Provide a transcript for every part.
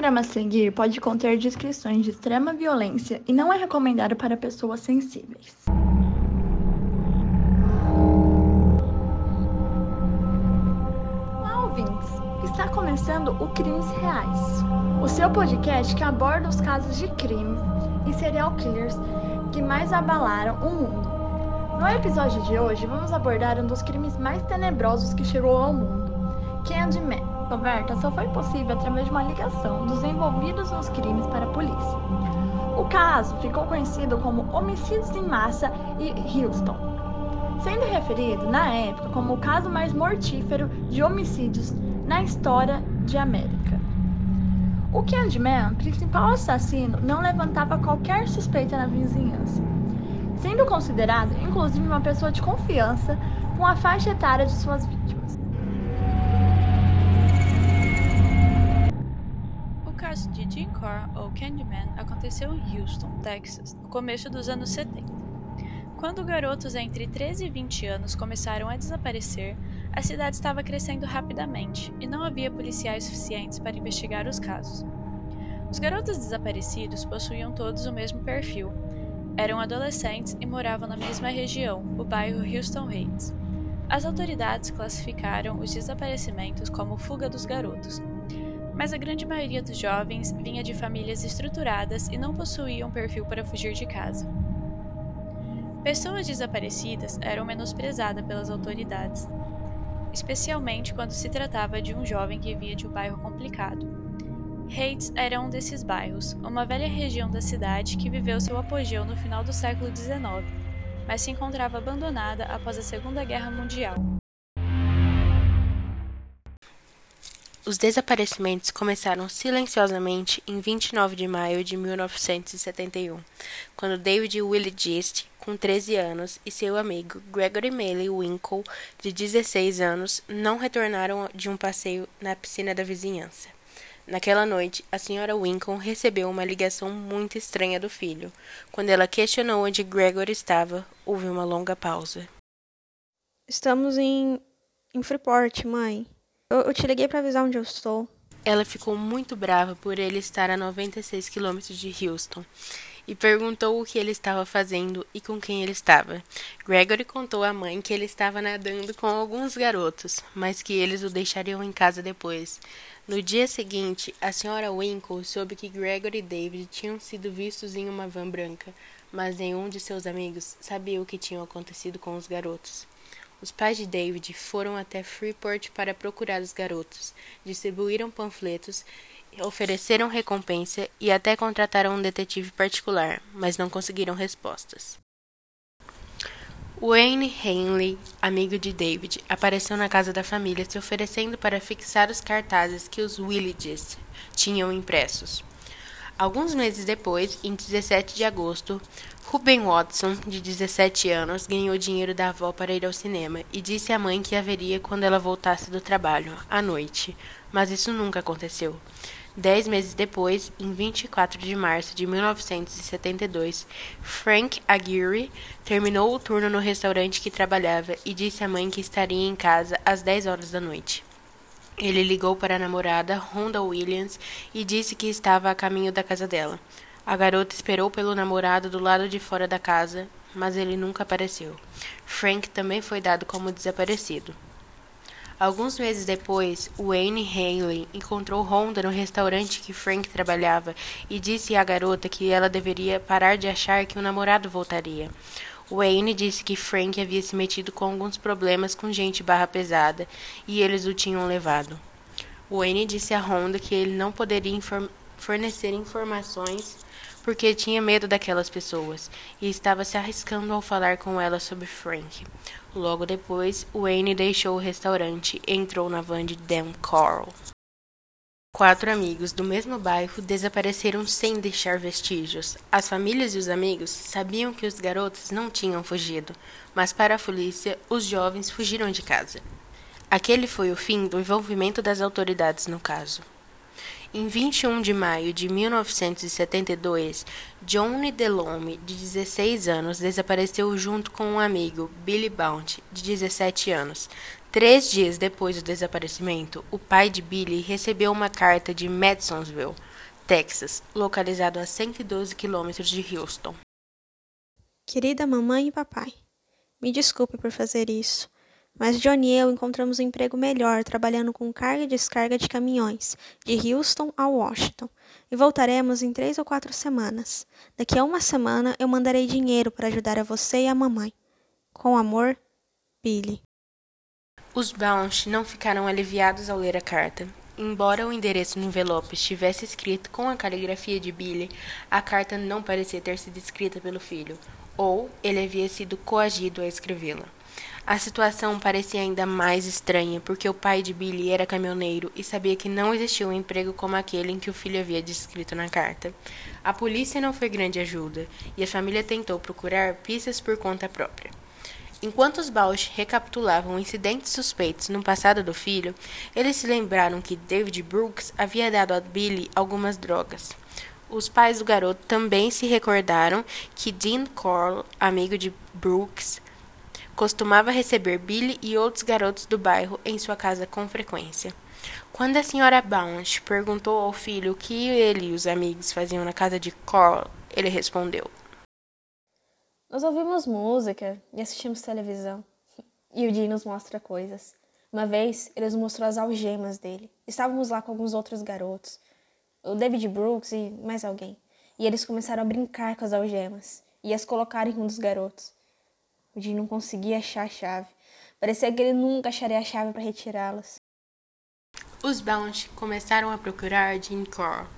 programa a seguir pode conter descrições de extrema violência e não é recomendado para pessoas sensíveis. Olá, ouvintes! Está começando o Crimes Reais, o seu podcast que aborda os casos de crimes e serial killers que mais abalaram o mundo. No episódio de hoje, vamos abordar um dos crimes mais tenebrosos que chegou ao mundo, Candyman. Descoberta só foi possível através de uma ligação dos envolvidos nos crimes para a polícia. O caso ficou conhecido como Homicídios em Massa e Houston, sendo referido na época como o caso mais mortífero de homicídios na história de América. O Candyman, principal assassino, não levantava qualquer suspeita na vizinhança, sendo considerado inclusive uma pessoa de confiança com a faixa etária de suas vítimas. Caso de Jim Carr, ou Candyman, aconteceu em Houston, Texas, no começo dos anos 70. Quando garotos entre 13 e 20 anos começaram a desaparecer, a cidade estava crescendo rapidamente e não havia policiais suficientes para investigar os casos. Os garotos desaparecidos possuíam todos o mesmo perfil. Eram adolescentes e moravam na mesma região, o bairro Houston Heights. As autoridades classificaram os desaparecimentos como fuga dos garotos, mas a grande maioria dos jovens vinha de famílias estruturadas e não possuíam perfil para fugir de casa. Pessoas desaparecidas eram menosprezadas pelas autoridades, especialmente quando se tratava de um jovem que vinha de um bairro complicado. Heights era um desses bairros, uma velha região da cidade que viveu seu apogeu no final do século XIX, mas se encontrava abandonada após a Segunda Guerra Mundial. Os desaparecimentos começaram silenciosamente em 29 de maio de 1971, quando David Willie Gist, com 13 anos, e seu amigo Gregory Maley Winkle, de 16 anos, não retornaram de um passeio na piscina da vizinhança. Naquela noite, a senhora Winkle recebeu uma ligação muito estranha do filho. Quando ela questionou onde Gregory estava, houve uma longa pausa. Estamos em, em Freeport, mãe. Eu, eu te liguei para avisar onde eu estou. Ela ficou muito brava por ele estar a 96 quilômetros de Houston e perguntou o que ele estava fazendo e com quem ele estava. Gregory contou à mãe que ele estava nadando com alguns garotos, mas que eles o deixariam em casa depois. No dia seguinte, a senhora Winkle soube que Gregory e David tinham sido vistos em uma van branca, mas nenhum de seus amigos sabia o que tinha acontecido com os garotos. Os pais de David foram até Freeport para procurar os garotos, distribuíram panfletos, ofereceram recompensa e até contrataram um detetive particular, mas não conseguiram respostas. Wayne Henley, amigo de David, apareceu na casa da família se oferecendo para fixar os cartazes que os Williges tinham impressos. Alguns meses depois, em 17 de agosto, Ruben Watson, de 17 anos, ganhou dinheiro da avó para ir ao cinema e disse à mãe que haveria quando ela voltasse do trabalho, à noite. Mas isso nunca aconteceu. Dez meses depois, em 24 de março de 1972, Frank Aguirre terminou o turno no restaurante que trabalhava e disse à mãe que estaria em casa às 10 horas da noite. Ele ligou para a namorada, Rhonda Williams, e disse que estava a caminho da casa dela. A garota esperou pelo namorado do lado de fora da casa, mas ele nunca apareceu. Frank também foi dado como desaparecido. Alguns meses depois, Wayne Haley encontrou Rhonda no restaurante que Frank trabalhava e disse à garota que ela deveria parar de achar que o namorado voltaria. Wayne disse que Frank havia se metido com alguns problemas com gente barra pesada e eles o tinham levado. Wayne disse a Rhonda que ele não poderia inform fornecer informações porque tinha medo daquelas pessoas e estava se arriscando ao falar com ela sobre Frank. Logo depois, Wayne deixou o restaurante e entrou na van de Dan Carl. Quatro amigos do mesmo bairro desapareceram sem deixar vestígios. As famílias e os amigos sabiam que os garotos não tinham fugido, mas para a polícia, os jovens fugiram de casa. Aquele foi o fim do envolvimento das autoridades no caso. Em 21 de maio de 1972, Johnny Delhomme, de 16 anos, desapareceu junto com um amigo, Billy Bounty, de 17 anos. Três dias depois do desaparecimento, o pai de Billy recebeu uma carta de Madisonville, Texas, localizado a 112 quilômetros de Houston. Querida mamãe e papai, me desculpe por fazer isso, mas Johnny e eu encontramos um emprego melhor trabalhando com carga e descarga de caminhões, de Houston a Washington, e voltaremos em três ou quatro semanas. Daqui a uma semana eu mandarei dinheiro para ajudar a você e a mamãe. Com amor, Billy. Os Bounce não ficaram aliviados ao ler a carta. Embora o endereço no envelope estivesse escrito com a caligrafia de Billy, a carta não parecia ter sido escrita pelo filho, ou ele havia sido coagido a escrevê-la. A situação parecia ainda mais estranha, porque o pai de Billy era caminhoneiro e sabia que não existia um emprego como aquele em que o filho havia descrito na carta. A polícia não foi grande ajuda, e a família tentou procurar pistas por conta própria. Enquanto os Bausch recapitulavam incidentes suspeitos no passado do filho, eles se lembraram que David Brooks havia dado a Billy algumas drogas. Os pais do garoto também se recordaram que Dean Corll, amigo de Brooks, costumava receber Billy e outros garotos do bairro em sua casa com frequência. Quando a senhora Bounce perguntou ao filho o que ele e os amigos faziam na casa de Corll, ele respondeu: nós ouvimos música e assistimos televisão. E o Jim nos mostra coisas. Uma vez, ele nos mostrou as algemas dele. Estávamos lá com alguns outros garotos, o David Brooks e mais alguém. E eles começaram a brincar com as algemas e as colocaram em um dos garotos. O Jim não conseguia achar a chave. Parecia que ele nunca acharia a chave para retirá-las. Os Bounce começaram a procurar Jim Core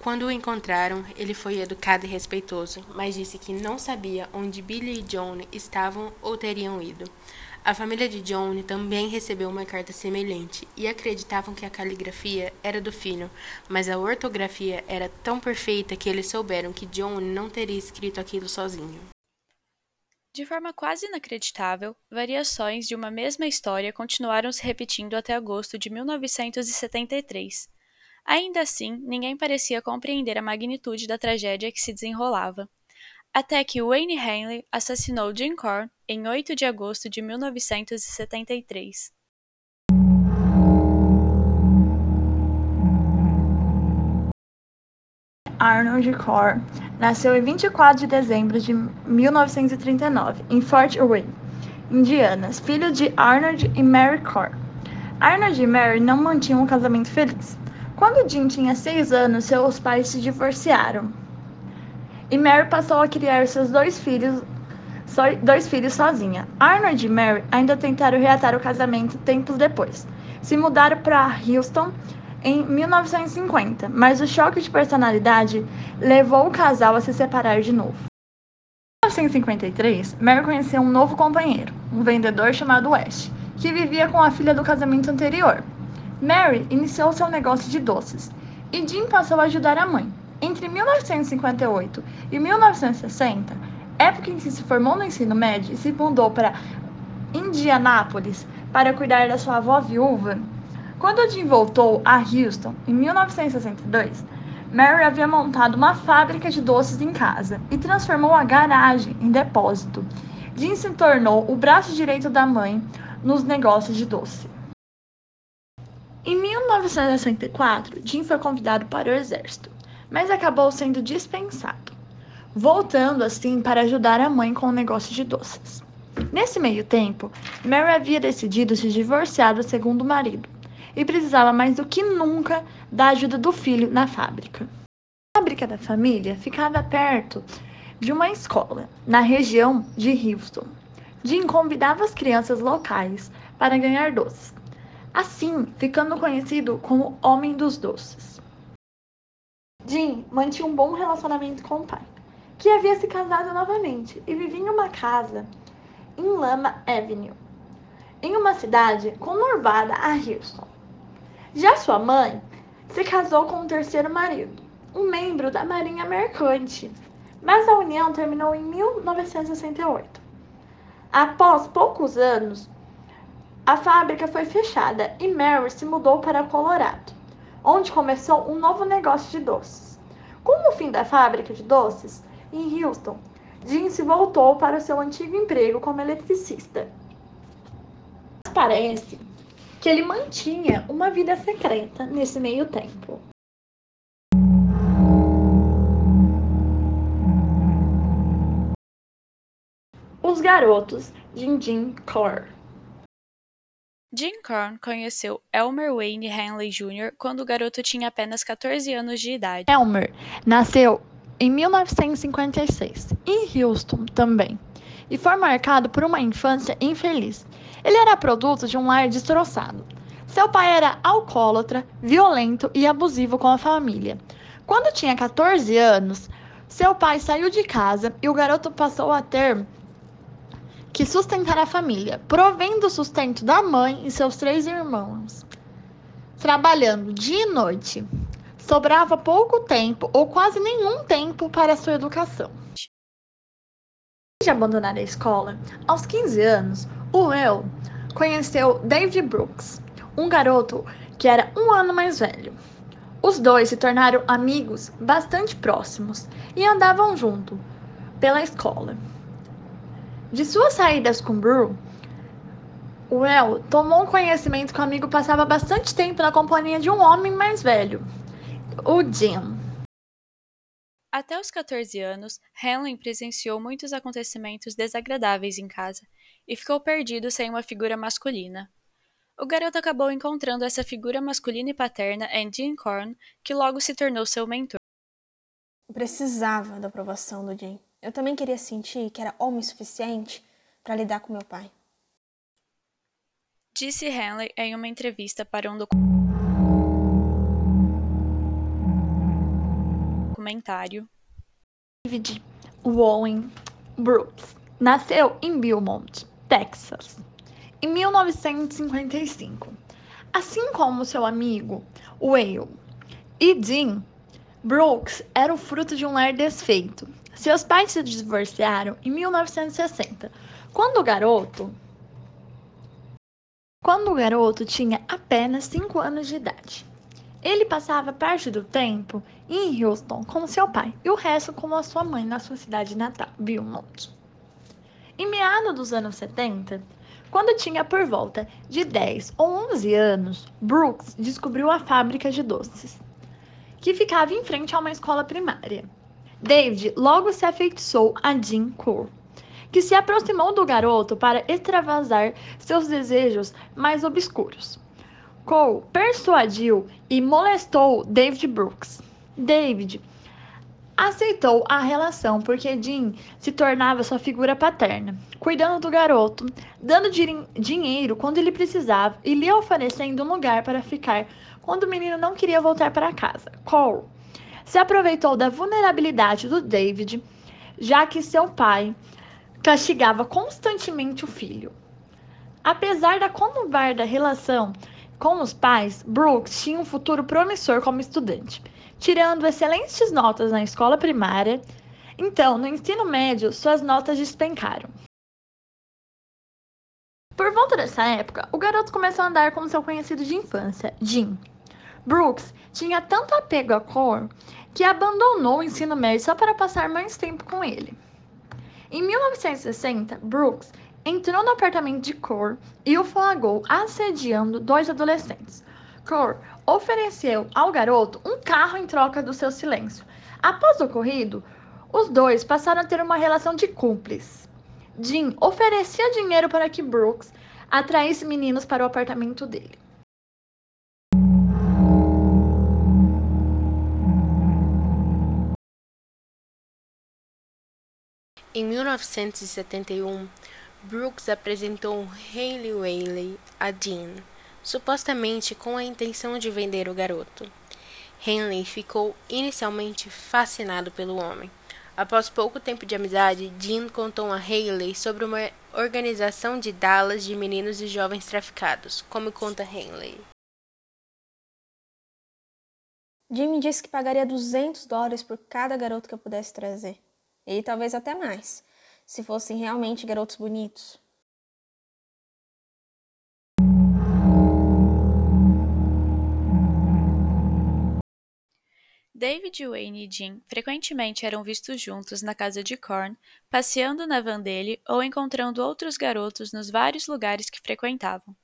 quando o encontraram, ele foi educado e respeitoso, mas disse que não sabia onde Billy e John estavam ou teriam ido. A família de John também recebeu uma carta semelhante e acreditavam que a caligrafia era do filho, mas a ortografia era tão perfeita que eles souberam que John não teria escrito aquilo sozinho. De forma quase inacreditável, variações de uma mesma história continuaram se repetindo até agosto de 1973. Ainda assim, ninguém parecia compreender a magnitude da tragédia que se desenrolava. Até que Wayne Henley assassinou Jim Core em 8 de agosto de 1973. Arnold Core nasceu em 24 de dezembro de 1939 em Fort Wayne, Indiana, filho de Arnold e Mary Core. Arnold e Mary não mantinham um casamento feliz. Quando Jim tinha seis anos, seus pais se divorciaram. E Mary passou a criar seus dois filhos, dois filhos sozinha. Arnold e Mary ainda tentaram reatar o casamento tempos depois. Se mudaram para Houston em 1950, mas o choque de personalidade levou o casal a se separar de novo. Em 1953, Mary conheceu um novo companheiro, um vendedor chamado West, que vivia com a filha do casamento anterior. Mary iniciou seu negócio de doces e Jim passou a ajudar a mãe. Entre 1958 e 1960, época em que se formou no ensino médio e se mudou para Indianápolis para cuidar da sua avó viúva, quando Jim voltou a Houston em 1962, Mary havia montado uma fábrica de doces em casa e transformou a garagem em depósito. Jim se tornou o braço direito da mãe nos negócios de doce. Em 1964, Jim foi convidado para o exército, mas acabou sendo dispensado, voltando assim para ajudar a mãe com o negócio de doces. Nesse meio tempo, Mary havia decidido se divorciar do segundo marido e precisava mais do que nunca da ajuda do filho na fábrica. A fábrica da família ficava perto de uma escola, na região de Houston. Jim convidava as crianças locais para ganhar doces assim ficando conhecido como Homem dos Doces. Jim mantinha um bom relacionamento com o pai, que havia se casado novamente e vivia em uma casa em Lama Avenue, em uma cidade conurbada a Houston. Já sua mãe se casou com um terceiro marido, um membro da Marinha Mercante, mas a união terminou em 1968. Após poucos anos, a fábrica foi fechada e Mary se mudou para Colorado, onde começou um novo negócio de doces. Com o fim da fábrica de doces, em Houston, Jim se voltou para o seu antigo emprego como eletricista. Mas parece que ele mantinha uma vida secreta nesse meio tempo. Os garotos Jim Jim Core Jim Corn conheceu Elmer Wayne Hanley Jr. quando o garoto tinha apenas 14 anos de idade. Elmer nasceu em 1956, em Houston também, e foi marcado por uma infância infeliz. Ele era produto de um lar destroçado. Seu pai era alcoólatra, violento e abusivo com a família. Quando tinha 14 anos, seu pai saiu de casa e o garoto passou a ter que sustentar a família, provendo o sustento da mãe e seus três irmãos. Trabalhando dia e noite, sobrava pouco tempo ou quase nenhum tempo para sua educação. De abandonar a escola, aos 15 anos, o Will conheceu David Brooks, um garoto que era um ano mais velho. Os dois se tornaram amigos bastante próximos e andavam junto pela escola. De suas saídas com Brew, Well tomou conhecimento que o amigo passava bastante tempo na companhia de um homem mais velho, o Jim. Até os 14 anos, Hanlon presenciou muitos acontecimentos desagradáveis em casa e ficou perdido sem uma figura masculina. O garoto acabou encontrando essa figura masculina e paterna em Jim Corn, que logo se tornou seu mentor. Precisava da aprovação do Jim. Eu também queria sentir que era homem suficiente para lidar com meu pai. Disse Henley em uma entrevista para um documentário. David Owen Brooks nasceu em Beaumont, Texas, em 1955. Assim como seu amigo Whale e Dean, Brooks era o fruto de um lar desfeito seus pais se divorciaram em 1960, quando o garoto quando o garoto tinha apenas 5 anos de idade. Ele passava parte do tempo em Houston com seu pai e o resto com a sua mãe na sua cidade natal, Beaumont. Em meados dos anos 70, quando tinha por volta de 10 ou 11 anos, Brooks descobriu a fábrica de doces, que ficava em frente a uma escola primária. David logo se afeiçoou a Jean Core, que se aproximou do garoto para extravasar seus desejos mais obscuros. Cole persuadiu e molestou David Brooks. David aceitou a relação porque Jean se tornava sua figura paterna, cuidando do garoto, dando dinheiro quando ele precisava e lhe oferecendo um lugar para ficar quando o menino não queria voltar para casa. Cole se aproveitou da vulnerabilidade do David, já que seu pai castigava constantemente o filho. Apesar da conturbada relação com os pais, Brooks tinha um futuro promissor como estudante, tirando excelentes notas na escola primária. Então, no ensino médio, suas notas despencaram. Por volta dessa época, o garoto começou a andar com seu conhecido de infância, Jim. Brooks tinha tanto apego à cor que abandonou o ensino médio só para passar mais tempo com ele. Em 1960, Brooks entrou no apartamento de Cor e o flagrou assediando dois adolescentes. Cor ofereceu ao garoto um carro em troca do seu silêncio. Após o ocorrido, os dois passaram a ter uma relação de cúmplices. Jim oferecia dinheiro para que Brooks atraísse meninos para o apartamento dele. Em 1971, Brooks apresentou Hayley Whaley a Dean, supostamente com a intenção de vender o garoto. Henley ficou inicialmente fascinado pelo homem. Após pouco tempo de amizade, Dean contou a Hayley sobre uma organização de Dallas de meninos e jovens traficados, como conta Henley. Jimmy disse que pagaria 200 dólares por cada garoto que eu pudesse trazer e talvez até mais, se fossem realmente garotos bonitos. David, Wayne e Jim frequentemente eram vistos juntos na casa de Korn, passeando na van dele ou encontrando outros garotos nos vários lugares que frequentavam.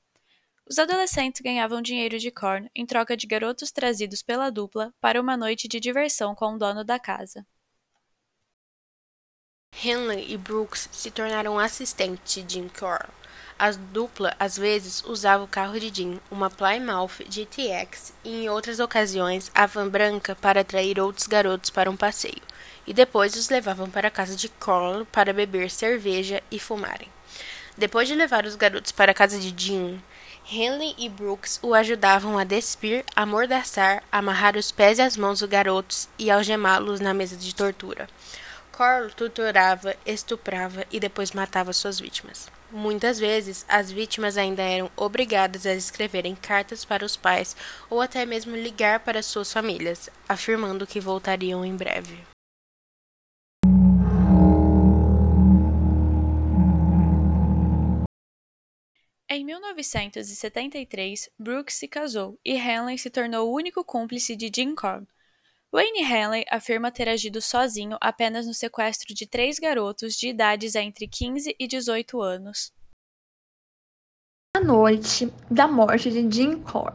Os adolescentes ganhavam dinheiro de Korn em troca de garotos trazidos pela dupla para uma noite de diversão com o dono da casa. Henley e Brooks se tornaram assistentes de Jim Carroll. A dupla às vezes usava o carro de Jim, uma Plymouth GTX, e em outras ocasiões a van branca para atrair outros garotos para um passeio, e depois os levavam para a casa de Carl para beber cerveja e fumarem. Depois de levar os garotos para a casa de Jim, Henley e Brooks o ajudavam a despir, amordaçar, amarrar os pés e as mãos dos garotos e algemá-los na mesa de tortura. Carl torturava, estuprava e depois matava suas vítimas. Muitas vezes, as vítimas ainda eram obrigadas a escreverem cartas para os pais ou até mesmo ligar para suas famílias, afirmando que voltariam em breve. Em 1973, Brooks se casou e Henley se tornou o único cúmplice de Jim Corn. Wayne Henley afirma ter agido sozinho apenas no sequestro de três garotos de idades entre 15 e 18 anos. A noite da morte de Jim Corr.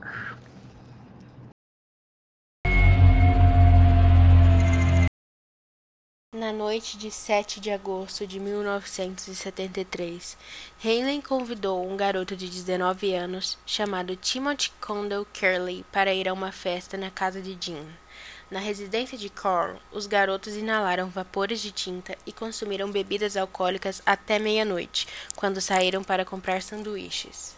Na noite de 7 de agosto de 1973, Henley convidou um garoto de 19 anos chamado Timothy Condell Curley para ir a uma festa na casa de Jim. Na residência de Carl, os garotos inalaram vapores de tinta e consumiram bebidas alcoólicas até meia-noite, quando saíram para comprar sanduíches.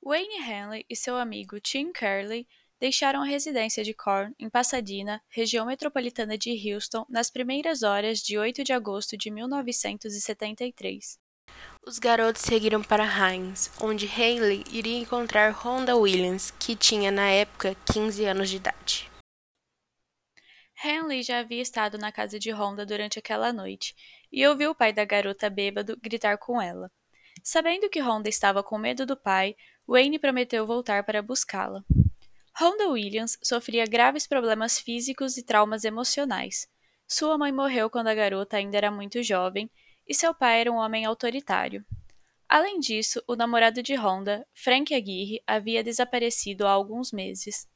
Wayne Henley e seu amigo Tim Curley deixaram a residência de Corn em Pasadena, região metropolitana de Houston, nas primeiras horas de 8 de agosto de 1973. Os garotos seguiram para Hines, onde Haley iria encontrar Rhonda Williams, que tinha na época 15 anos de idade. Henley já havia estado na casa de Rhonda durante aquela noite e ouviu o pai da garota bêbado gritar com ela. Sabendo que Rhonda estava com medo do pai, Wayne prometeu voltar para buscá-la. Rhonda Williams sofria graves problemas físicos e traumas emocionais. Sua mãe morreu quando a garota ainda era muito jovem e seu pai era um homem autoritário. Além disso, o namorado de Rhonda, Frank Aguirre, havia desaparecido há alguns meses.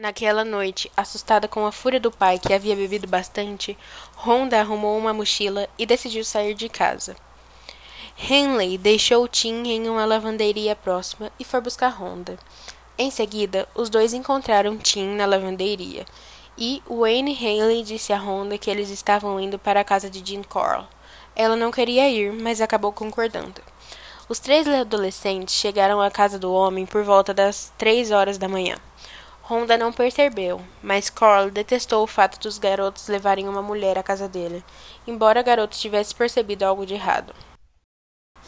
Naquela noite, assustada com a fúria do pai que havia bebido bastante, Rhonda arrumou uma mochila e decidiu sair de casa. Henley deixou Tim em uma lavanderia próxima e foi buscar Rhonda. Em seguida, os dois encontraram Tim na lavanderia e Wayne Haley disse a Rhonda que eles estavam indo para a casa de Jean Coral. Ela não queria ir, mas acabou concordando. Os três adolescentes chegaram à casa do homem por volta das três horas da manhã. Honda não percebeu, mas Carl detestou o fato dos garotos levarem uma mulher à casa dele, embora o garoto tivesse percebido algo de errado.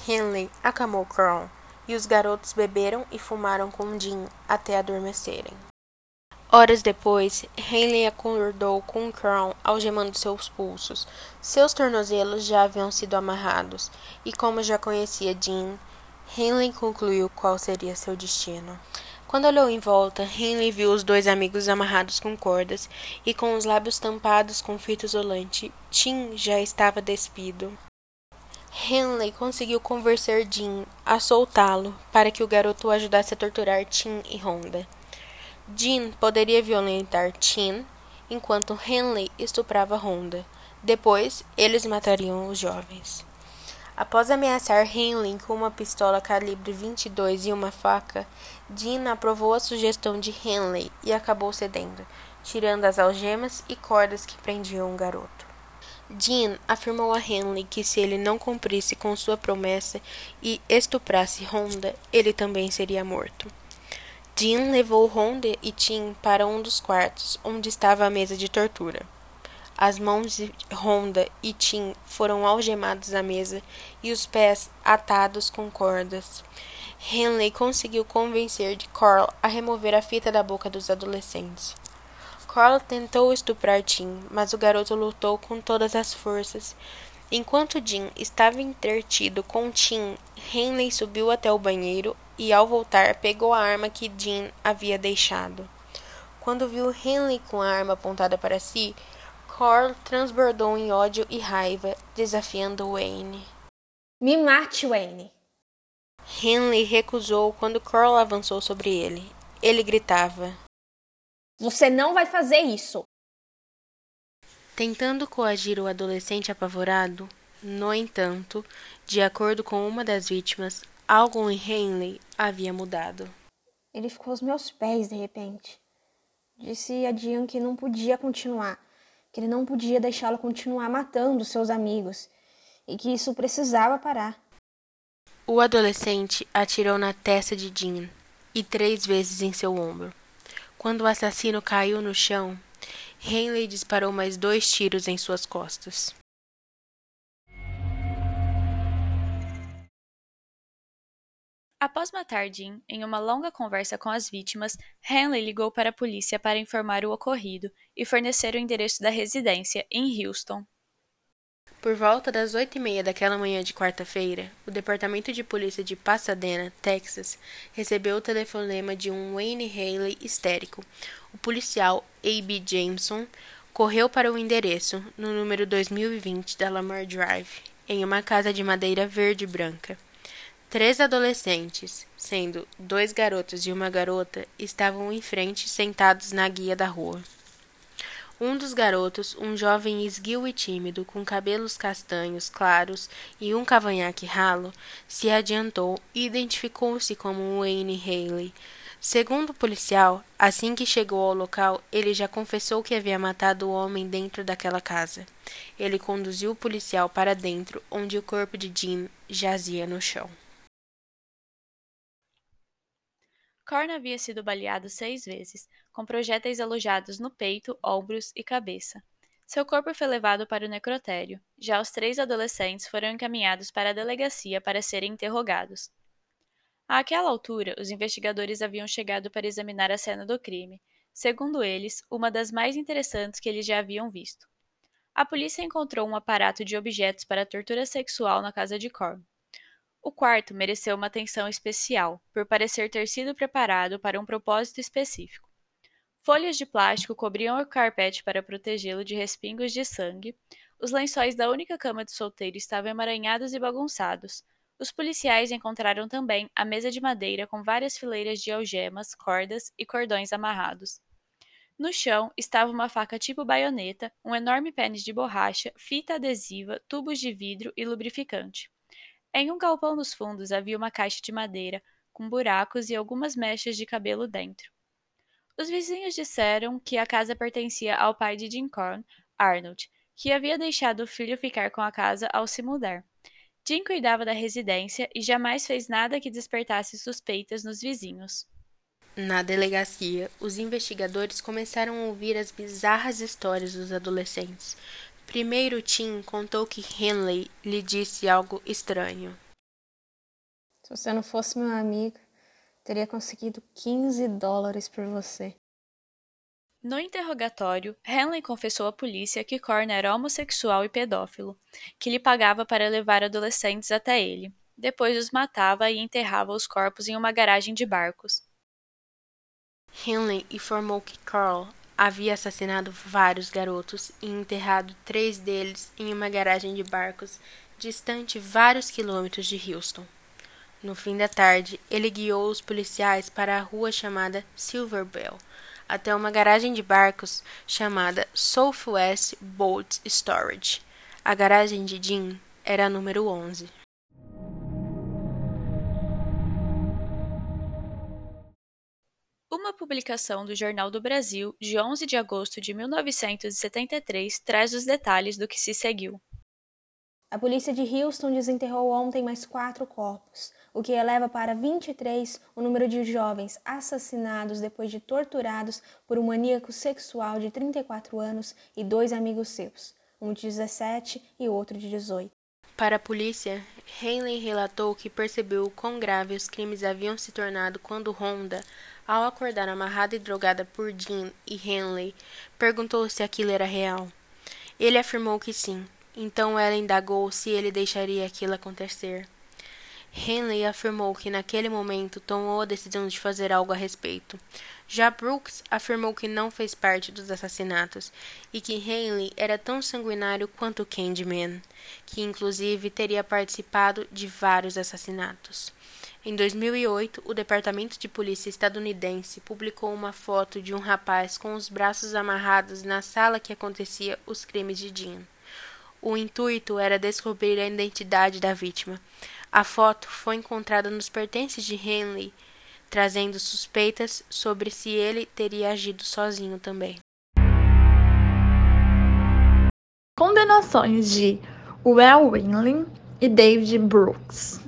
Henley acalmou Carl, e os garotos beberam e fumaram com Jim até adormecerem. Horas depois, Henley acordou com Carl algemando seus pulsos. Seus tornozelos já haviam sido amarrados, e como já conhecia Jim, Henley concluiu qual seria seu destino. Quando olhou em volta, Henley viu os dois amigos amarrados com cordas e com os lábios tampados com fita isolante. Tim já estava despido. Henley conseguiu convencer Jim a soltá-lo para que o garoto o ajudasse a torturar Tim e Honda. Jim poderia violentar Tim enquanto Henley estuprava Honda. Depois, eles matariam os jovens. Após ameaçar Henley com uma pistola calibre 22 e uma faca, Dean aprovou a sugestão de Henley e acabou cedendo, tirando as algemas e cordas que prendiam o garoto. Dean afirmou a Henley que se ele não cumprisse com sua promessa e estuprasse Honda, ele também seria morto. Dean levou Honda e Tim para um dos quartos, onde estava a mesa de tortura. As mãos de Honda e Tim foram algemados à mesa e os pés atados com cordas. Henley conseguiu convencer de Carl a remover a fita da boca dos adolescentes. Carl tentou estuprar Tim, mas o garoto lutou com todas as forças. Enquanto Jim estava entretido com Tim, Henley subiu até o banheiro e, ao voltar, pegou a arma que Jim havia deixado. Quando viu Henley com a arma apontada para si, Carl transbordou em ódio e raiva, desafiando Wayne. Me mate, Wayne! Henley recusou quando Carl avançou sobre ele. Ele gritava: Você não vai fazer isso! Tentando coagir o adolescente apavorado, No entanto, de acordo com uma das vítimas, algo em Henley havia mudado. Ele ficou aos meus pés de repente. Disse a Jean que não podia continuar, que ele não podia deixá-lo continuar matando seus amigos e que isso precisava parar. O adolescente atirou na testa de Jean e três vezes em seu ombro. Quando o assassino caiu no chão, Henley disparou mais dois tiros em suas costas. Após matar Jean, em uma longa conversa com as vítimas, Henley ligou para a polícia para informar o ocorrido e fornecer o endereço da residência, em Houston. Por volta das oito e meia daquela manhã de quarta-feira, o Departamento de Polícia de Pasadena, Texas, recebeu o telefonema de um Wayne Haley histérico. O policial A.B. Jameson correu para o endereço, no número 2020 da Lamar Drive, em uma casa de madeira verde e branca. Três adolescentes, sendo dois garotos e uma garota, estavam em frente sentados na guia da rua. Um dos garotos, um jovem esguio e tímido, com cabelos castanhos claros e um cavanhaque ralo, se adiantou e identificou-se como Wayne Haley. Segundo o policial, assim que chegou ao local, ele já confessou que havia matado o homem dentro daquela casa. Ele conduziu o policial para dentro, onde o corpo de Jim jazia no chão. Korn havia sido baleado seis vezes, com projéteis alojados no peito, ombros e cabeça. Seu corpo foi levado para o necrotério. Já os três adolescentes foram encaminhados para a delegacia para serem interrogados. Àquela altura, os investigadores haviam chegado para examinar a cena do crime, segundo eles, uma das mais interessantes que eles já haviam visto. A polícia encontrou um aparato de objetos para tortura sexual na casa de Korn. O quarto mereceu uma atenção especial, por parecer ter sido preparado para um propósito específico. Folhas de plástico cobriam o carpete para protegê-lo de respingos de sangue. Os lençóis da única cama de solteiro estavam emaranhados e bagunçados. Os policiais encontraram também a mesa de madeira com várias fileiras de algemas, cordas e cordões amarrados. No chão estava uma faca tipo baioneta, um enorme pênis de borracha, fita adesiva, tubos de vidro e lubrificante. Em um galpão nos fundos havia uma caixa de madeira, com buracos e algumas mechas de cabelo dentro. Os vizinhos disseram que a casa pertencia ao pai de Jim Corn, Arnold, que havia deixado o filho ficar com a casa ao se mudar. Jim cuidava da residência e jamais fez nada que despertasse suspeitas nos vizinhos. Na delegacia, os investigadores começaram a ouvir as bizarras histórias dos adolescentes, Primeiro Tim contou que Henley lhe disse algo estranho. Se você não fosse meu amigo, teria conseguido 15 dólares por você. No interrogatório, Henley confessou à polícia que Korn era homossexual e pedófilo, que lhe pagava para levar adolescentes até ele. Depois os matava e enterrava os corpos em uma garagem de barcos. Henley informou que Carl havia assassinado vários garotos e enterrado três deles em uma garagem de barcos distante vários quilômetros de Houston. No fim da tarde, ele guiou os policiais para a rua chamada Silver Bell, até uma garagem de barcos chamada Southwest Boat Storage. A garagem de Jim era a número 11. Uma publicação do Jornal do Brasil, de 11 de agosto de 1973, traz os detalhes do que se seguiu. A polícia de Houston desenterrou ontem mais quatro corpos, o que eleva para 23 o número de jovens assassinados depois de torturados por um maníaco sexual de 34 anos e dois amigos seus, um de 17 e outro de 18. Para a polícia, Henley relatou que percebeu o quão grave os crimes haviam se tornado quando Honda, ao acordar amarrada e drogada por Jim e Henley, perguntou se aquilo era real. Ele afirmou que sim. Então ela indagou se ele deixaria aquilo acontecer. Henley afirmou que naquele momento tomou a decisão de fazer algo a respeito. Já Brooks afirmou que não fez parte dos assassinatos e que Henley era tão sanguinário quanto Candyman, que inclusive teria participado de vários assassinatos. Em 2008, o Departamento de Polícia estadunidense publicou uma foto de um rapaz com os braços amarrados na sala que acontecia os crimes de Jean. O intuito era descobrir a identidade da vítima. A foto foi encontrada nos pertences de Henley, trazendo suspeitas sobre se ele teria agido sozinho também. Condenações de Well Winley e David Brooks.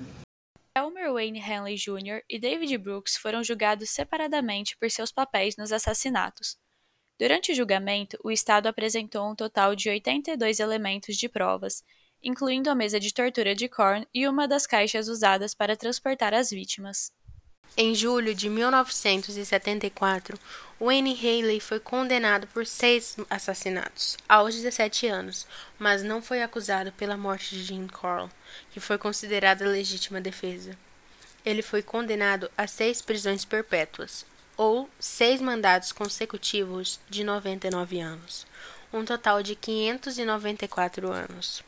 Elmer Wayne Henley Jr. e David Brooks foram julgados separadamente por seus papéis nos assassinatos. Durante o julgamento, o Estado apresentou um total de 82 elementos de provas, incluindo a mesa de tortura de Korn e uma das caixas usadas para transportar as vítimas. Em julho de 1974, Wayne Haley foi condenado por seis assassinatos, aos 17 anos, mas não foi acusado pela morte de Jean Carl, que foi considerada legítima defesa. Ele foi condenado a seis prisões perpétuas, ou seis mandados consecutivos de 99 anos, um total de 594 anos.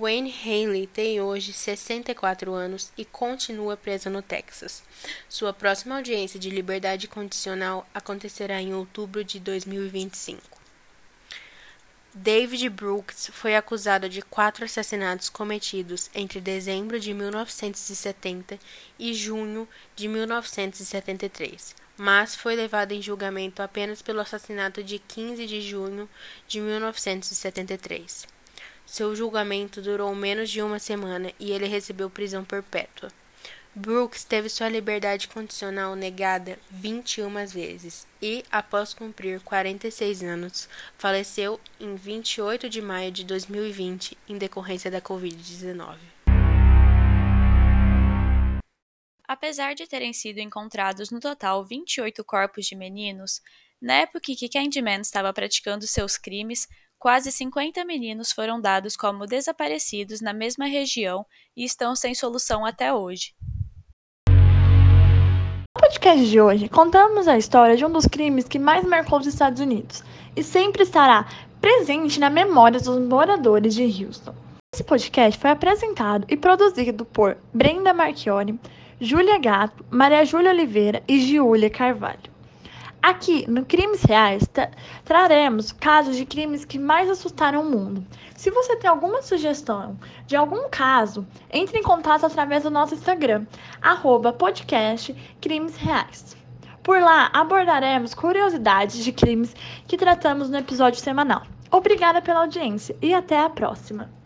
Wayne Haley tem hoje 64 anos e continua preso no Texas. Sua próxima audiência de liberdade condicional acontecerá em outubro de 2025. David Brooks foi acusado de quatro assassinatos cometidos entre dezembro de 1970 e junho de 1973, mas foi levado em julgamento apenas pelo assassinato de 15 de junho de 1973. Seu julgamento durou menos de uma semana e ele recebeu prisão perpétua. Brooks teve sua liberdade condicional negada 21 vezes e, após cumprir 46 anos, faleceu em 28 de maio de 2020 em decorrência da Covid-19. Apesar de terem sido encontrados no total 28 corpos de meninos, na época que Candyman estava praticando seus crimes, quase 50 meninos foram dados como desaparecidos na mesma região e estão sem solução até hoje. No podcast de hoje, contamos a história de um dos crimes que mais marcou os Estados Unidos e sempre estará presente na memória dos moradores de Houston. Esse podcast foi apresentado e produzido por Brenda Marchiori, Júlia Gato, Maria Júlia Oliveira e Giulia Carvalho. Aqui no Crimes Reais tra traremos casos de crimes que mais assustaram o mundo. Se você tem alguma sugestão de algum caso, entre em contato através do nosso Instagram, arroba podcast Crimes Reais. Por lá abordaremos curiosidades de crimes que tratamos no episódio semanal. Obrigada pela audiência e até a próxima!